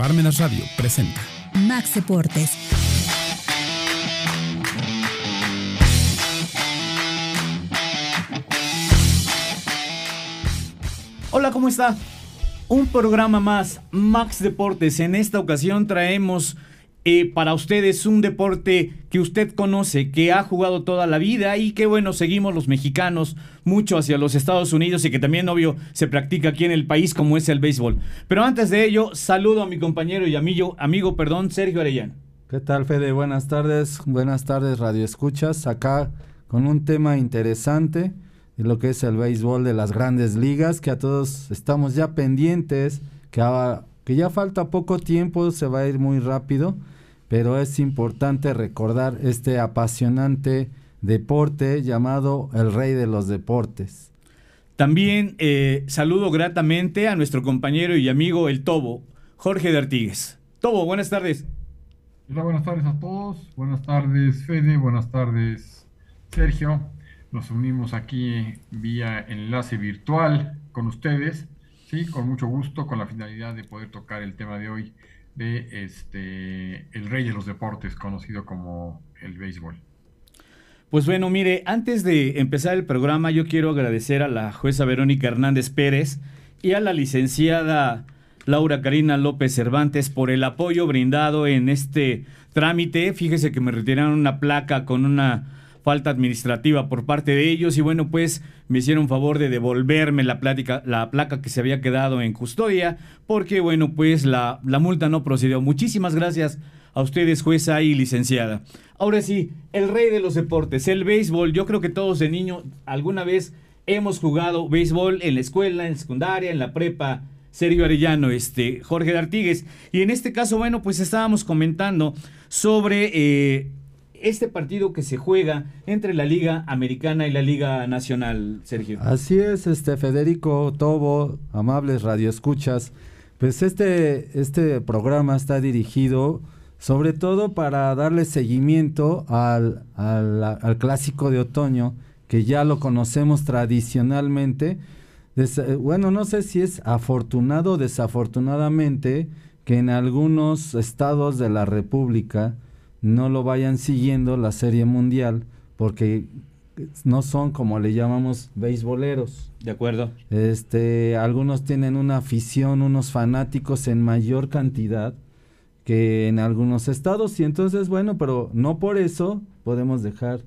Parmenas Radio presenta Max Deportes. Hola, ¿cómo está? Un programa más, Max Deportes. En esta ocasión traemos eh, para ustedes un deporte que usted conoce, que ha jugado toda la vida y que bueno, seguimos los mexicanos mucho hacia los Estados Unidos y que también obvio se practica aquí en el país como es el béisbol. Pero antes de ello, saludo a mi compañero y amigo, amigo perdón, Sergio Arellano. ¿Qué tal, Fede? Buenas tardes, buenas tardes, Radio Escuchas. Acá con un tema interesante de lo que es el béisbol de las grandes ligas, que a todos estamos ya pendientes, que, que ya falta poco tiempo, se va a ir muy rápido pero es importante recordar este apasionante deporte llamado el rey de los deportes. También eh, saludo gratamente a nuestro compañero y amigo el Tobo, Jorge de Artigues. Tobo, buenas tardes. Hola, buenas tardes a todos. Buenas tardes, Fede. Buenas tardes, Sergio. Nos unimos aquí vía enlace virtual con ustedes, sí, con mucho gusto, con la finalidad de poder tocar el tema de hoy, de este el rey de los deportes, conocido como el béisbol. Pues bueno, mire, antes de empezar el programa, yo quiero agradecer a la jueza Verónica Hernández Pérez y a la licenciada Laura Karina López Cervantes por el apoyo brindado en este trámite. Fíjese que me retiraron una placa con una falta administrativa por parte de ellos y bueno, pues me hicieron favor de devolverme la, plática, la placa que se había quedado en custodia porque bueno, pues la, la multa no procedió. Muchísimas gracias a ustedes, jueza y licenciada. Ahora sí, el rey de los deportes, el béisbol. Yo creo que todos de niño alguna vez hemos jugado béisbol en la escuela, en secundaria, en la prepa. Sergio Arellano, este, Jorge de Artigues. Y en este caso, bueno, pues estábamos comentando sobre eh, este partido que se juega entre la Liga Americana y la Liga Nacional, Sergio. Así es, este Federico Tobo, amables radioescuchas. Pues este, este programa está dirigido sobre todo para darle seguimiento al, al, clásico de otoño, que ya lo conocemos tradicionalmente. bueno, no sé si es afortunado o desafortunadamente que en algunos estados de la República, no lo vayan siguiendo la Serie Mundial porque no son como le llamamos beisboleros. De acuerdo. Este, algunos tienen una afición, unos fanáticos en mayor cantidad que en algunos estados y entonces bueno, pero no por eso podemos dejar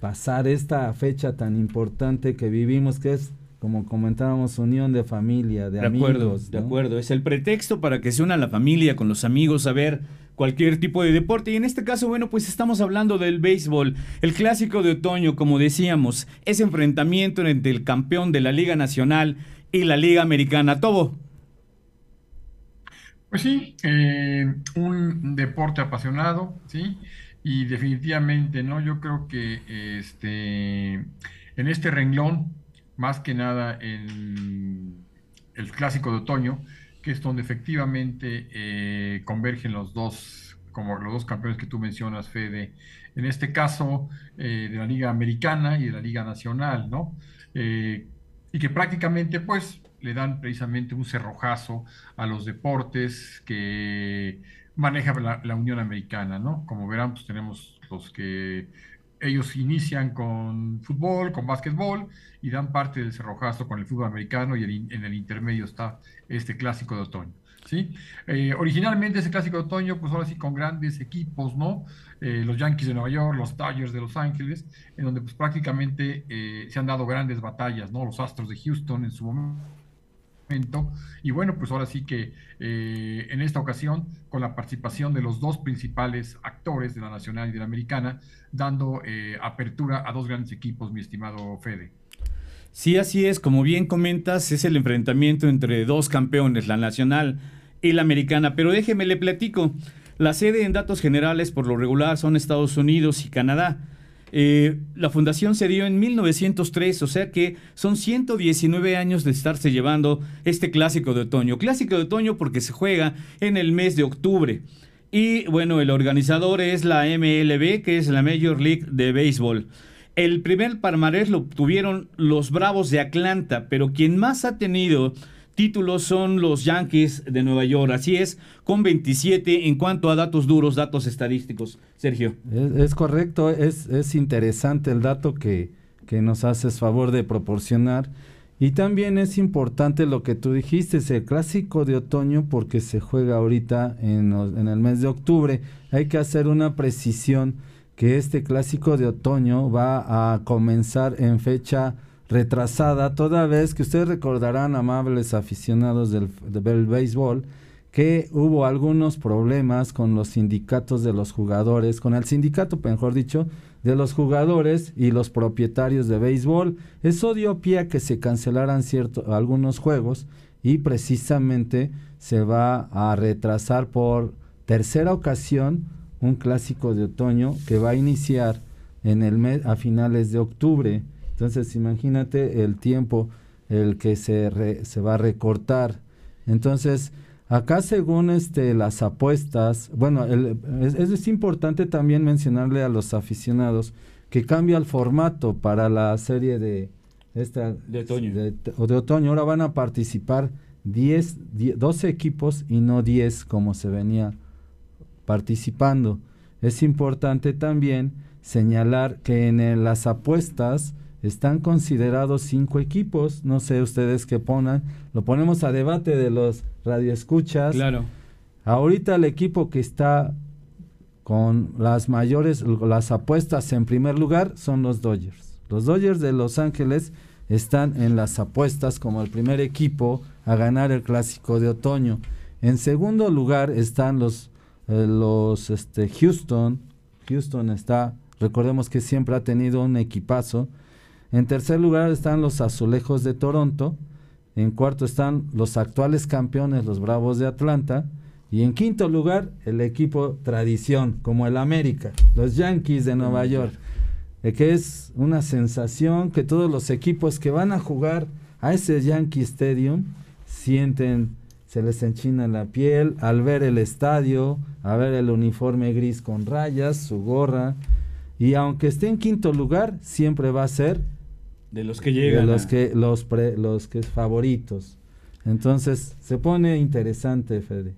pasar esta fecha tan importante que vivimos que es como comentábamos, unión de familia, de, amigos. Acuerdo, De acuerdo, es el pretexto para que se una la familia con los amigos a ver cualquier tipo de deporte. Y en este caso, bueno, pues estamos hablando del béisbol, el clásico de otoño, como decíamos, ese enfrentamiento entre el campeón de la Liga Nacional y la Liga Americana. Tobo. Pues sí, eh, un deporte apasionado, ¿sí? Y definitivamente, ¿no? Yo creo que este, en este renglón, más que nada en el clásico de otoño, que es donde efectivamente eh, convergen los dos, como los dos campeones que tú mencionas, Fede, en este caso eh, de la Liga Americana y de la Liga Nacional, ¿no? Eh, y que prácticamente, pues, le dan precisamente un cerrojazo a los deportes que maneja la, la Unión Americana, ¿no? Como verán, pues tenemos los que ellos inician con fútbol, con básquetbol y dan parte del cerrojazo con el fútbol americano y en el intermedio está este clásico de otoño. ¿sí? Eh, originalmente ese clásico de otoño, pues ahora sí con grandes equipos, ¿no? Eh, los Yankees de Nueva York, los Dodgers de Los Ángeles, en donde pues prácticamente eh, se han dado grandes batallas, ¿no? Los Astros de Houston en su momento y bueno, pues ahora sí que en esta ocasión, con la participación de los dos principales actores de la nacional y de la americana, dando apertura a dos grandes equipos, mi estimado Fede. Sí, así es, como bien comentas, es el enfrentamiento entre dos campeones, la nacional y la americana, pero déjeme le platico. La sede en datos generales por lo regular son Estados Unidos y Canadá. Eh, la fundación se dio en 1903, o sea que son 119 años de estarse llevando este clásico de otoño. Clásico de otoño porque se juega en el mes de octubre. Y bueno, el organizador es la MLB, que es la Major League de Béisbol. El primer palmarés lo tuvieron los Bravos de Atlanta, pero quien más ha tenido títulos son los Yankees de Nueva York. Así es, con 27 en cuanto a datos duros, datos estadísticos. Sergio. Es, correcto, es, es, interesante el dato que, que nos haces favor de proporcionar. Y también es importante lo que tú dijiste, es el clásico de otoño porque se juega ahorita en, en, el mes de octubre. Hay que hacer una precisión que este clásico de otoño va a comenzar en fecha retrasada, toda vez que ustedes recordarán, amables aficionados del, del béisbol, que hubo algunos problemas con los sindicatos de los jugadores, con el sindicato, mejor dicho, de los jugadores y los propietarios de béisbol. Eso dio pie a que se cancelaran ciertos algunos juegos y precisamente se va a retrasar por tercera ocasión un clásico de otoño que va a iniciar en el mes a finales de octubre entonces, imagínate el tiempo el que se, se va a recortar. Entonces, acá según este, las apuestas, bueno, es, es, importante también mencionarle a los aficionados que cambia el formato para la serie de, esta, de otoño. o de otoño. Ahora van a participar 10, 12 equipos y no 10 como se venía participando. Es importante también señalar que en las apuestas están considerados cinco equipos, no sé ustedes qué ponen, lo ponemos a debate de los radioescuchas. Claro. Ahorita el equipo que está con las mayores, las apuestas en primer lugar son los Dodgers. Los Dodgers de Los Ángeles están en las apuestas como el primer equipo a ganar el clásico de otoño. En segundo lugar están los, eh, los este, Houston. Houston está, recordemos que siempre ha tenido un equipazo en tercer lugar están los Azulejos de Toronto. En cuarto están los actuales campeones, los Bravos de Atlanta. Y en quinto lugar, el equipo tradición, como el América, los Yankees de Nueva York. que es una sensación que todos los equipos que van a jugar a ese Yankee Stadium sienten, se les enchina la piel al ver el estadio, a ver el uniforme gris con rayas, su gorra. Y aunque esté en quinto lugar, siempre va a ser de los que llegan. De los que, los, los que favoritos. Entonces, se pone interesante, Fede.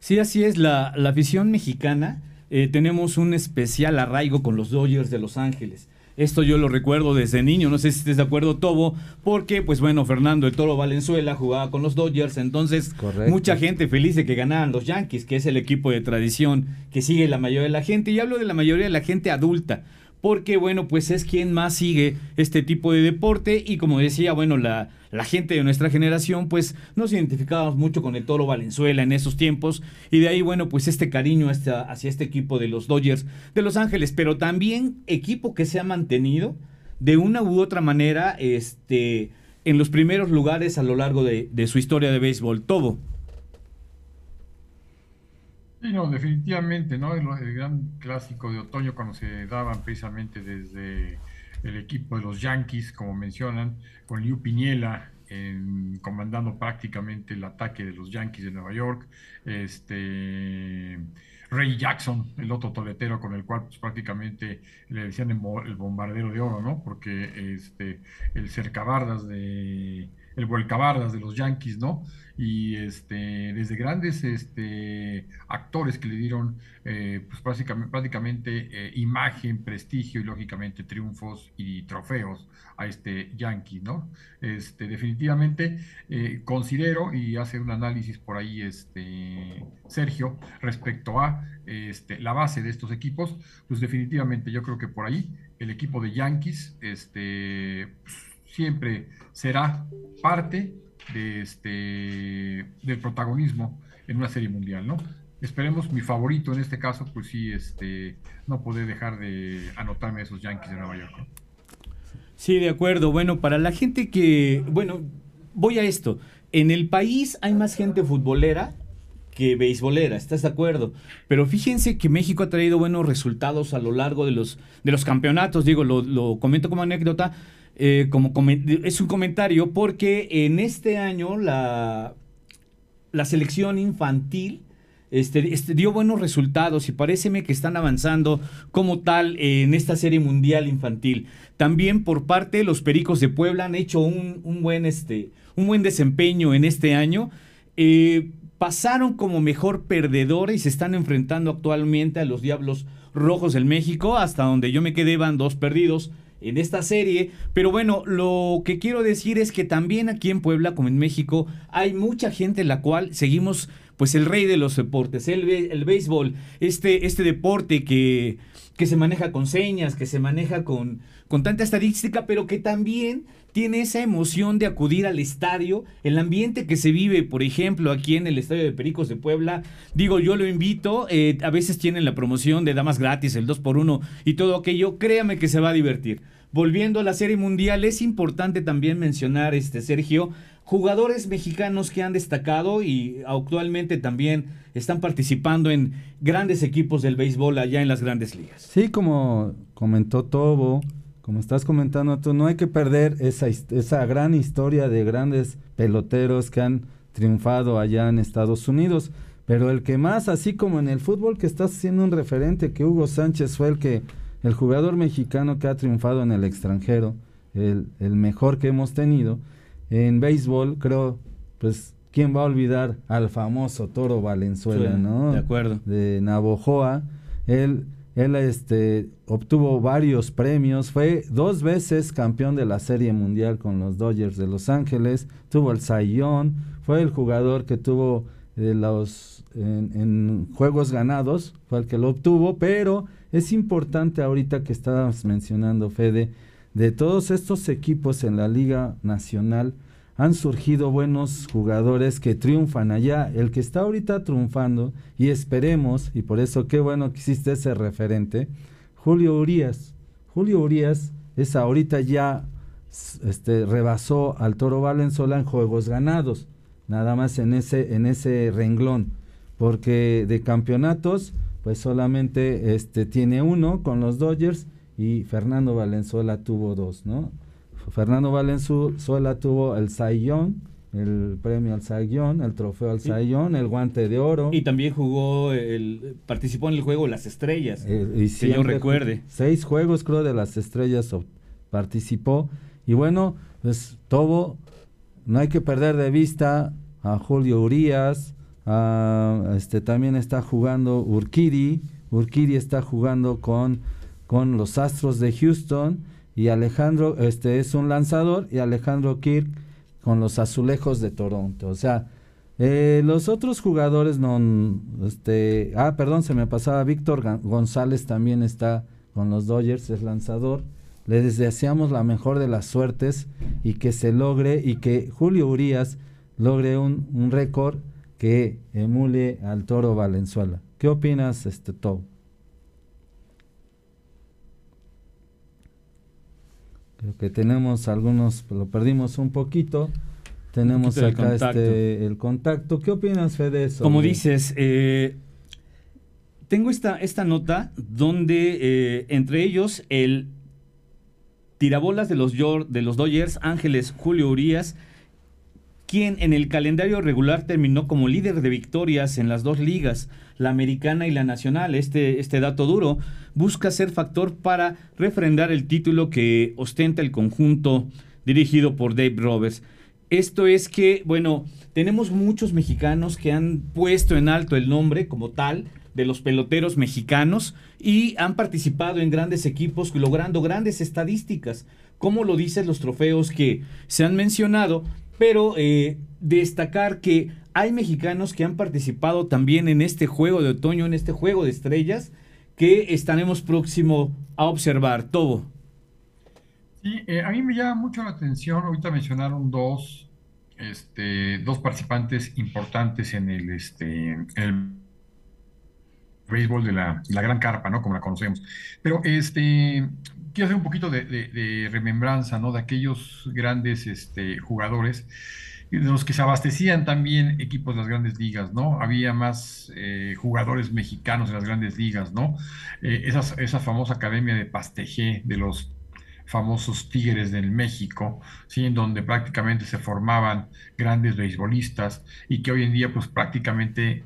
Sí, así es. La, la afición mexicana, eh, tenemos un especial arraigo con los Dodgers de Los Ángeles. Esto yo lo recuerdo desde niño, no sé si estés de acuerdo, Tobo, porque, pues bueno, Fernando el Toro Valenzuela jugaba con los Dodgers, entonces mucha gente feliz de que ganaran los Yankees, que es el equipo de tradición que sigue la mayoría de la gente, y hablo de la mayoría de la gente adulta, porque bueno, pues es quien más sigue este tipo de deporte y como decía, bueno, la, la gente de nuestra generación pues nos identificábamos mucho con el Toro Valenzuela en esos tiempos y de ahí bueno, pues este cariño hacia, este equipo de los Dodgers de Los Ángeles, pero también equipo que se ha mantenido de una u otra manera este, en los primeros lugares a lo largo de, de su historia de béisbol, todo. Sí, no, definitivamente, ¿no? El, gran clásico de otoño cuando se daban precisamente desde el equipo de los Yankees, como mencionan, con Liu Piñela comandando prácticamente el ataque de los Yankees de Nueva York, este Ray Jackson, el otro toletero con el cual pues, prácticamente le decían el, bombardero de oro, ¿no? Porque este el cercabardas de el vuelcabardas de los Yankees, ¿no? y este, desde grandes este, actores que le dieron eh, pues prácticamente, eh, imagen, prestigio y lógicamente triunfos y trofeos a este Yankee, ¿no? Este, definitivamente eh, considero y hace un análisis por ahí este, Sergio respecto a este, la base de estos equipos, pues definitivamente yo creo que por ahí el equipo de Yankees este, pues, siempre será parte de este, del protagonismo en una serie mundial, ¿no? Esperemos, mi favorito en este caso, pues sí, este, no puede dejar de anotarme esos Yankees de Nueva York. Sí, de acuerdo. Bueno, para la gente que, bueno, voy a esto. En el país hay más gente futbolera que beisbolera, ¿estás de acuerdo? Pero fíjense que México ha traído buenos resultados a lo largo de los, de los campeonatos, digo, lo, lo comento como anécdota eh, como es un comentario porque en este año la, la selección infantil este, este, dio buenos resultados y pareceme que están avanzando como tal en esta serie mundial infantil. También por parte de los Pericos de Puebla han hecho un, buen, este, un buen desempeño en este año. Eh, pasaron como mejor perdedores y se están enfrentando actualmente a los Diablos Rojos del México, hasta donde yo me quedé van dos perdidos en esta serie. Pero bueno, lo que quiero decir es que también aquí en Puebla, como en México, hay mucha gente en la cual seguimos, pues el rey de los deportes, el, el béisbol, este, este deporte que, que se maneja con señas, que se maneja con, con tanta estadística, pero que también tiene esa emoción de acudir al estadio, el ambiente que se vive, por ejemplo, aquí en el Estadio de Pericos de Puebla. Digo, yo lo invito, eh, a veces tienen la promoción de damas gratis, el 2x1 y todo aquello, créame que se va a divertir. Volviendo a la Serie Mundial, es importante también mencionar, este Sergio, jugadores mexicanos que han destacado y actualmente también están participando en grandes equipos del béisbol allá en las grandes ligas. Sí, como comentó Tobo, como estás comentando tú, no hay que perder esa, esa gran historia de grandes peloteros que han triunfado allá en Estados Unidos. Pero el que más, así como en el fútbol que estás haciendo un referente, que Hugo Sánchez fue el que, el jugador mexicano que ha triunfado en el extranjero, el, el mejor que hemos tenido. En béisbol, creo, pues, ¿quién va a olvidar al famoso Toro Valenzuela, no? De acuerdo. De Navojoa. Él él este, obtuvo varios premios, fue dos veces campeón de la Serie Mundial con los Dodgers de Los Ángeles, tuvo el Sayón, fue el jugador que tuvo eh, los en, juegos ganados, fue el que lo obtuvo, pero es importante ahorita que estabas mencionando, Fede, de todos estos equipos en la Liga Nacional, han surgido buenos jugadores que triunfan allá. El que está ahorita triunfando, y esperemos, y por eso qué bueno que hiciste ese referente, Julio Urias. Julio Urias es ahorita ya este, rebasó al Toro Valenzuela en juegos ganados, nada más en ese, en ese renglón, porque de campeonatos, pues solamente este, tiene uno con los Dodgers y Fernando Valenzuela tuvo dos, ¿no? Fernando Valenzuela tuvo el Sayón, el premio al Sayón, el trofeo al Sayón, el guante de oro. Y también jugó, el, participó en el juego Las Estrellas, eh, y que yo recuerde. Seis juegos creo de Las Estrellas participó. Y bueno, pues todo, no hay que perder de vista a Julio Urias, este también está jugando Urquidi, Urquidi está jugando con, con los Astros de Houston y Alejandro este es un lanzador y Alejandro Kirk con los Azulejos de Toronto. O sea, eh, los otros jugadores no este ah, perdón, se me pasaba Víctor González también está con los Dodgers, es lanzador. Le deseamos la mejor de las suertes y que se logre y que Julio Urias logre un, un récord que emule al Toro Valenzuela. ¿Qué opinas, este? Creo que tenemos algunos, lo perdimos un poquito. Tenemos acá este, el contacto. ¿Qué opinas, Fede, eso? Como dices, eh, tengo esta, esta nota donde eh, entre ellos el tirabolas de los, de los Dodgers, Ángeles Julio Urias, quien en el calendario regular terminó como líder de victorias en las dos ligas, la americana y la nacional. Este, este dato duro busca ser factor para refrendar el título que ostenta el conjunto dirigido por Dave Roberts. Esto es que, bueno, tenemos muchos mexicanos que han puesto en alto el nombre como tal de los peloteros mexicanos y han participado en grandes equipos logrando grandes estadísticas, como lo dicen los trofeos que se han mencionado, pero eh, destacar que hay mexicanos que han participado también en este juego de otoño, en este juego de estrellas, que estaremos próximo a observar. Todo. Sí, eh, a mí me llama mucho la atención, ahorita mencionaron dos, este, dos participantes importantes en el, este, el béisbol de la, gran carpa, ¿no? Como la conocemos. Pero este, quiero hacer un poquito de, remembranza, ¿no? De aquellos grandes este, jugadores de los que se abastecían también equipos de las grandes ligas, ¿no? Había más eh, jugadores mexicanos en las grandes ligas, ¿no? Eh, esa famosa academia de Pastejé, de los famosos Tigres del México, ¿sí? En donde prácticamente se formaban grandes beisbolistas y que hoy en día pues prácticamente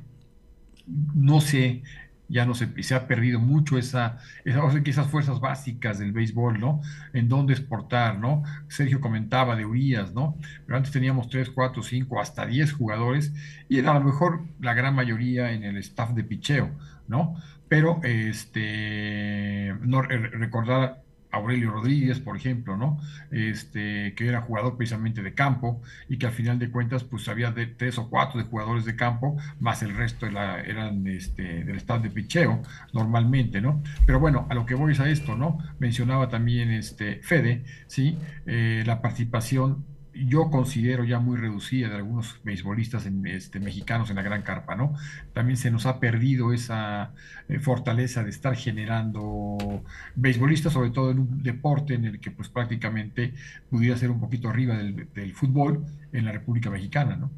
no sé, ya no se, se ha perdido mucho esa, esas fuerzas básicas del béisbol, ¿no? En dónde exportar, ¿no? Sergio comentaba de Urias, ¿no? Pero antes teníamos 3, 4, 5, hasta 10 jugadores y era a lo mejor la gran mayoría en el staff de picheo, ¿no? Pero este, no, recordar Aurelio Rodríguez, por ejemplo, ¿no? Este, que era jugador precisamente de campo y que al final de cuentas, pues había de tres o cuatro de jugadores de campo, más el resto eran este, del estado de picheo, normalmente, ¿no? Pero bueno, a lo que voy es a esto, ¿no? Mencionaba también este Fede, ¿sí? Eh, la participación yo considero ya muy reducida de algunos beisbolistas este, mexicanos en la gran carpa, ¿no? También se nos ha perdido esa eh, fortaleza de estar generando beisbolistas, sobre todo en un deporte en el que pues prácticamente pudiera ser un poquito arriba del, fútbol en la República Mexicana, ¿no?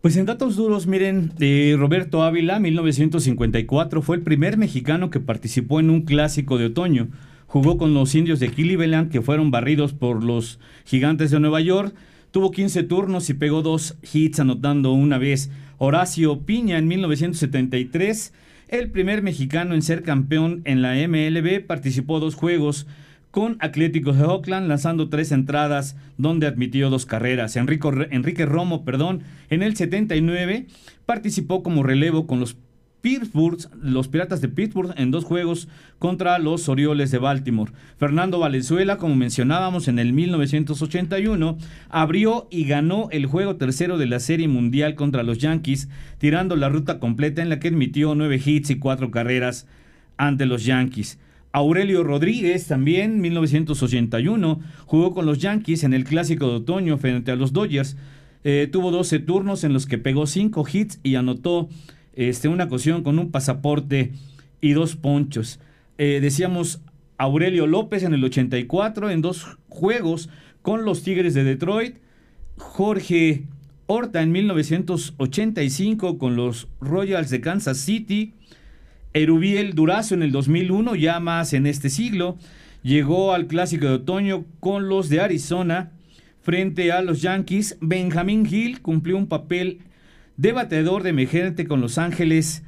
Pues en datos duros, miren, eh, Roberto Ávila, 1954, fue el primer mexicano que participó en un clásico de otoño Jugó con los indios de Cleveland, que fueron barridos por los gigantes de Nueva York. Tuvo 15 turnos y pegó dos hits, anotando una vez. Horacio Piña en 1973, el primer mexicano en ser campeón en la MLB, participó dos juegos con Atléticos de Oakland, lanzando tres entradas donde admitió dos carreras. Enrique Romo, perdón, en el 79 participó como relevo con los Pittsburgh, los Piratas de Pittsburgh en dos juegos contra los Orioles de Baltimore. Fernando Valenzuela, como mencionábamos en el 1981, abrió y ganó el juego tercero de la Serie Mundial contra los Yankees, tirando la ruta completa en la que admitió nueve hits y cuatro carreras ante los Yankees. Aurelio Rodríguez también, 1981, jugó con los Yankees en el Clásico de Otoño frente a los Dodgers. Eh, tuvo 12 turnos en los que pegó cinco hits y anotó este, una ocasión con un pasaporte y dos ponchos. Eh, decíamos Aurelio López en el 84 en dos juegos con los Tigres de Detroit. Jorge Horta en 1985 con los Royals de Kansas City. Erubiel Durazo en el 2001, ya más en este siglo. Llegó al Clásico de Otoño con los de Arizona frente a los Yankees. Benjamin Hill cumplió un papel Debatedor de emergente con Los Ángeles,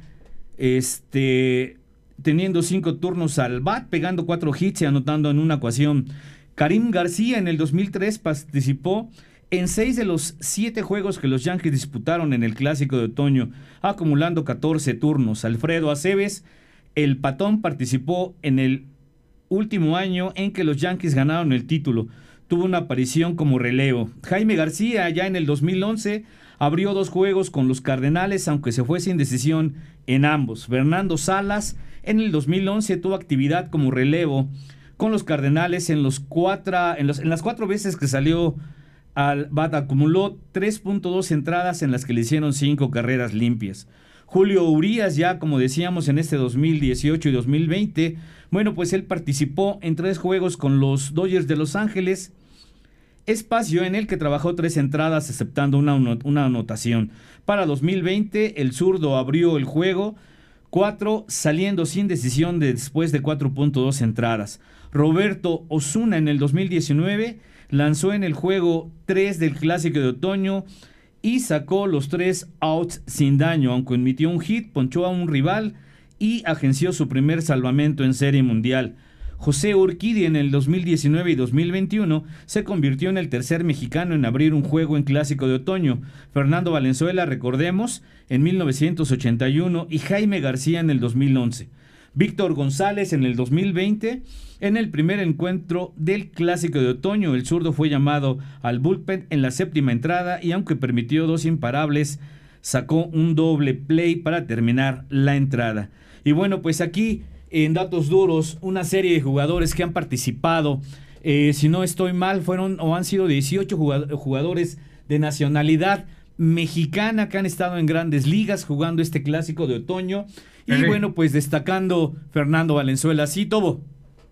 este, teniendo cinco turnos al bat, pegando cuatro hits y anotando en una ecuación. Karim García en el 2003 participó en seis de los siete juegos que los Yankees disputaron en el Clásico de Otoño, acumulando 14 turnos. Alfredo Aceves, el patón, participó en el último año en que los Yankees ganaron el título. Tuvo una aparición como relevo. Jaime García, ya en el 2011, abrió dos juegos con los Cardenales, aunque se fue sin decisión en ambos. Fernando Salas en el 2011 tuvo actividad como relevo con los Cardenales en, los cuatro, en, en las cuatro veces que salió al bat. Acumuló 3.2 entradas en las que le hicieron cinco carreras limpias. Julio Urias ya, como decíamos, en este 2018 y 2020, bueno, pues él participó en tres juegos con los Dodgers de Los Ángeles espacio en el que trabajó tres entradas aceptando una, anotación. Para 2020 el zurdo abrió el juego, cuatro saliendo sin decisión después de 4.2 entradas. Roberto Osuna en el 2019 lanzó en el juego 3 del clásico de otoño y sacó los tres outs sin daño, aunque emitió un hit, ponchó a un rival y agenció su primer salvamento en serie mundial. José Urquidi en el 2019 y 2021 se convirtió en el tercer mexicano en abrir un juego en clásico de otoño. Fernando Valenzuela, recordemos, en 1981 y Jaime García en el 2011. Víctor González en el 2020, en el primer encuentro del Clásico de Otoño, el zurdo fue llamado al bullpen en la séptima entrada y aunque permitió dos imparables, sacó un doble play para terminar la entrada. Y bueno, pues aquí en datos duros una serie de jugadores que han participado. Eh, si no estoy mal, fueron o han sido 18 jugadores de nacionalidad mexicana que han estado en grandes ligas jugando este clásico de otoño. Y bueno, pues destacando Fernando Valenzuela, sí, todo.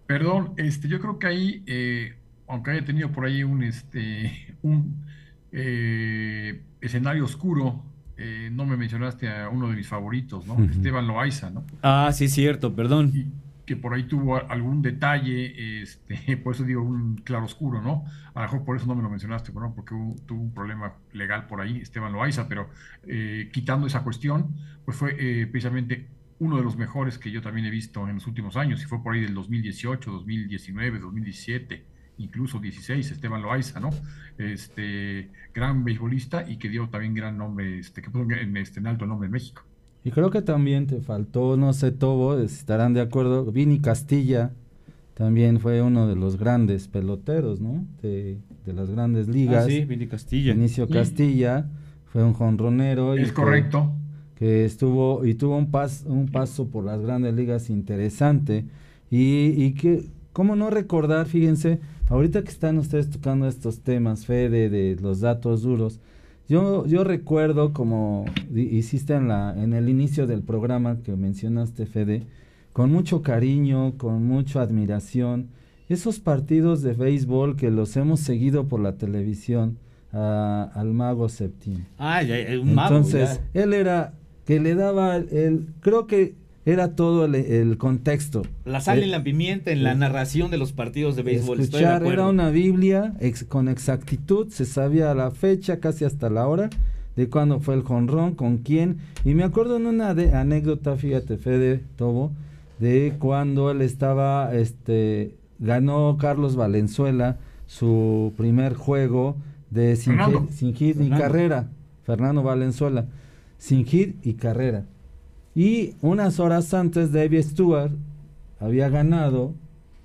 Perdón, este, yo creo que ahí, eh, aunque haya tenido por ahí un, este, un eh, escenario oscuro no me mencionaste a uno de mis favoritos, ¿no? Esteban Loaiza, ¿no? Ah, sí, cierto, perdón. que por ahí tuvo algún detalle, este, por eso digo un claro oscuro, ¿no? A lo mejor por eso no me lo mencionaste, ¿no? Porque tuvo un problema legal por ahí, Esteban Loaiza, pero eh, quitando esa cuestión, pues fue eh, precisamente uno de los mejores que yo también he visto en los últimos años, y fue por ahí del 2018, 2019, 2017, incluso 16, Esteban Loaiza, ¿no? Este, gran beisbolista y que dio también gran nombre, este, que puso en, este, en alto nombre en México. Y creo que también te faltó, no sé, Tobo, estarán de acuerdo, Vini Castilla también fue uno de los grandes peloteros, ¿no? De, las grandes ligas. Ah, sí, Vini Castilla. Inicio Castilla fue un jonronero. Es correcto. Que estuvo y tuvo un, pas, un paso por las grandes ligas interesante. Y, y que, ¿cómo no recordar? Fíjense, ahorita que están ustedes tocando estos temas, Fede, de los datos duros, yo, yo recuerdo, como hiciste en, la, en el inicio del programa que mencionaste, Fede, con mucho cariño, con mucha admiración, esos partidos de béisbol que los hemos seguido por la televisión al mago Septim. Ah, ya, un mago. Entonces, él era que le daba el, creo que era todo el, contexto. La sal y eh, la pimienta en la eh, narración de los partidos de béisbol. Escuchar era una Biblia con exactitud, se sabía la fecha, casi hasta la hora de cuándo fue el jonrón, con quién. Y me acuerdo en una anécdota, fíjate, Fede Tobo, de cuando él estaba, este, ganó Carlos Valenzuela su primer juego de sin, hit, ni carrera. Fernando Valenzuela, sin hit y carrera. Y unas horas antes, David Stewart había ganado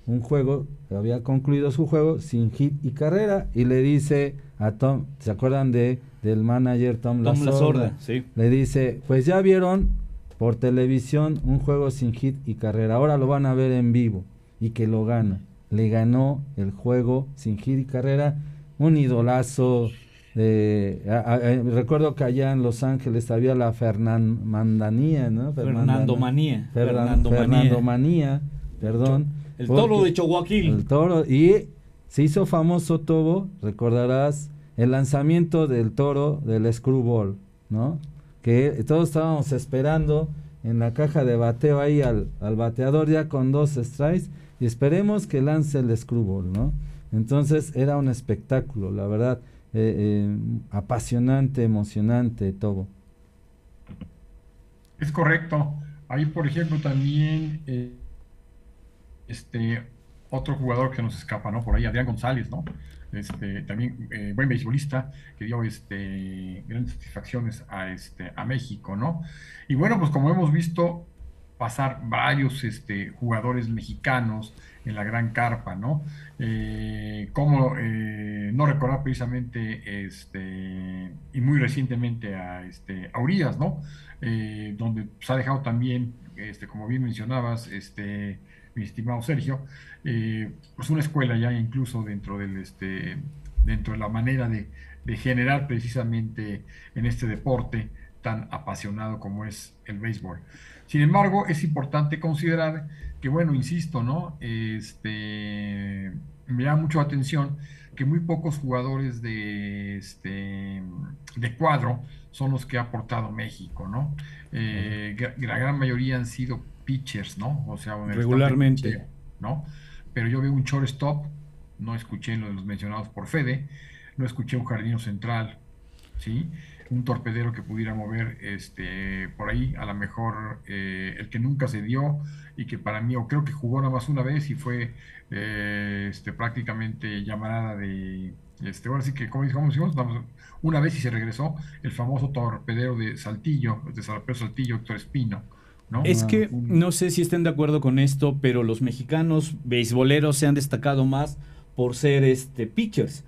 un juego, había concluido su juego sin hit y carrera, y le dice a Tom, ¿se acuerdan de del manager Tom, Tom Lasorda? sí. Le dice, pues ya vieron por televisión un juego sin hit y carrera, ahora lo van a ver en vivo, y que lo gana. Le ganó el juego sin hit y carrera, un idolazo recuerdo que allá en Los Ángeles había la Fernandomanía, ¿no? Fernando Manía. Fernando Manía, perdón. El toro de Chihuahua. El toro, y se hizo famoso todo, recordarás, el lanzamiento del toro del screwball, ¿no? Que todos estábamos esperando en la caja de bateo ahí al, al bateador ya con dos strikes y esperemos que lance el screwball, ¿no? Entonces era un espectáculo, la verdad. Eh, eh, apasionante, emocionante, todo. Es correcto. Ahí, por ejemplo, también eh, este otro jugador que nos escapa, ¿no? Por ahí, Adrián González, ¿no? Este, también buen beisbolista que dio este, grandes satisfacciones a, este, a México, ¿no? Y bueno, pues como hemos visto pasar varios este, jugadores mexicanos en la gran carpa, ¿no? Eh, como eh, no recordar precisamente este, y muy recientemente a, este, a Urias, ¿no? Eh, donde se ha dejado también, este, como bien mencionabas, este, mi estimado Sergio, pues una escuela ya incluso dentro del este, dentro de la manera de, de generar precisamente en este deporte tan apasionado como es el béisbol. Sin embargo, es importante considerar que bueno, insisto, ¿no? Este, me llama mucho la atención que muy pocos jugadores de, este, de cuadro son los que ha aportado México, ¿no? Eh, la gran mayoría han sido pitchers, ¿no? O sea, regularmente, ¿no? Pero yo veo un shortstop, no escuché los mencionados por Fede, no escuché un jardino central, ¿sí? Un torpedero que pudiera mover este, por ahí, a lo mejor eh, el que nunca se dio y que para mí, o creo que jugó nada más una vez y fue eh, este, prácticamente llamada de, este, ahora sí que, como dijimos, una vez y se regresó el famoso torpedero de Saltillo, de Saltillo, Héctor Espino. ¿no? Es que no sé si estén de acuerdo con esto, pero los mexicanos beisboleros se han destacado más por ser este pitchers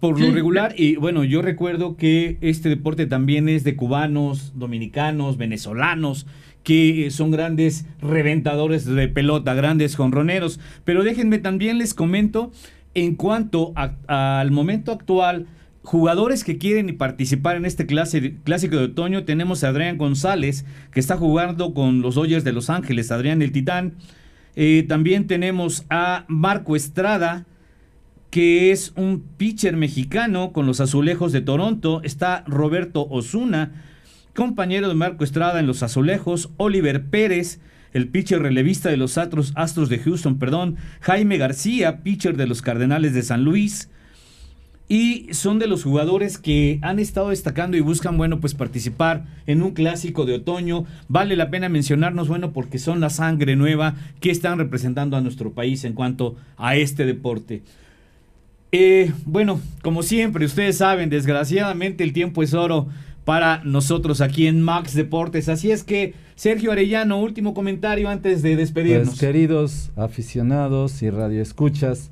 por lo regular, y bueno, yo recuerdo que este deporte también es de cubanos, dominicanos, venezolanos, que son grandes reventadores de pelota, grandes jonroneros. Pero déjenme también les comento, en cuanto al momento actual, jugadores que quieren participar en este clase, clásico de otoño, tenemos a Adrián González, que está jugando con los Dodgers de Los Ángeles, Adrián el Titán. Eh, también tenemos a Marco Estrada, que es un pitcher mexicano con los azulejos de Toronto. Está Roberto Osuna, compañero de Marco Estrada en los azulejos. Oliver Pérez, el pitcher relevista de los Astros, Astros de Houston, perdón, Jaime García, pitcher de los Cardenales de San Luis, y son de los jugadores que han estado destacando y buscan, bueno, pues participar en un clásico de otoño. Vale la pena mencionarnos, bueno, porque son la sangre nueva que están representando a nuestro país en cuanto a este deporte. Eh, bueno, como siempre, ustedes saben, desgraciadamente el tiempo es oro para nosotros aquí en Max Deportes. Así es que, Sergio Arellano, último comentario antes de despedirnos. Pues, queridos aficionados y radioescuchas,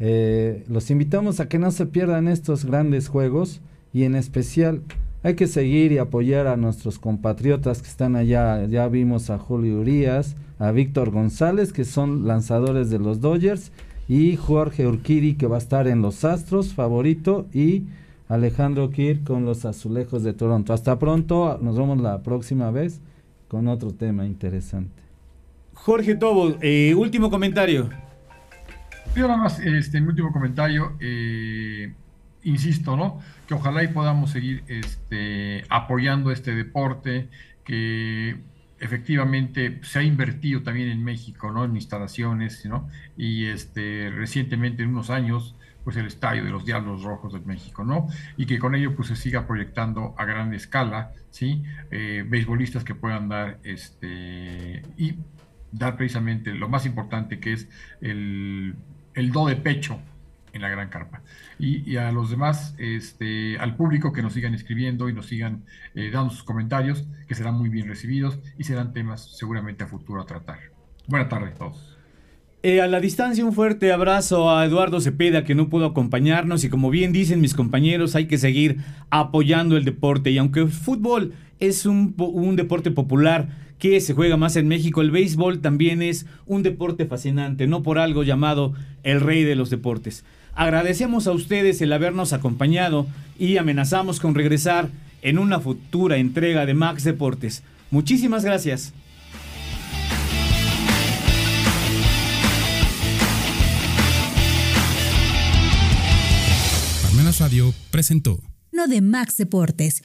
eh, los invitamos a que no se pierdan estos grandes juegos y en especial hay que seguir y apoyar a nuestros compatriotas que están allá. Ya vimos a Julio Urias, a Víctor González, que son lanzadores de los Dodgers, y Jorge Urquidi, que va a estar en los Astros, favorito, y Alejandro Kir con los Azulejos de Toronto. Hasta pronto, nos vemos la próxima vez con otro tema interesante. Jorge Tobo, eh, último comentario. Yo nada más, este, mi último comentario, eh, insisto, ¿no? Que ojalá y podamos seguir este, apoyando este deporte, que efectivamente se ha invertido también en México, ¿no? En instalaciones, ¿no? Y este, recientemente, en unos años, pues el estadio de los Diablos Rojos de México, ¿no? Y que con ello pues se siga proyectando a gran escala, ¿sí? Eh, beisbolistas que puedan dar, este, y dar precisamente lo más importante que es el el do de pecho en la gran carpa. Y, a los demás, este, al público que nos sigan escribiendo y nos sigan eh, dando sus comentarios, que serán muy bien recibidos y serán temas seguramente a futuro a tratar. Buenas tardes a todos. Eh, a la distancia un fuerte abrazo a Eduardo Cepeda que no pudo acompañarnos y como bien dicen mis compañeros hay que seguir apoyando el deporte y aunque el fútbol es un, un deporte popular, que se juega más en México. El béisbol también es un deporte fascinante, no por algo llamado el rey de los deportes. Agradecemos a ustedes el habernos acompañado y amenazamos con regresar en una futura entrega de Max Deportes. Muchísimas gracias. Radio presentó. No de Max Deportes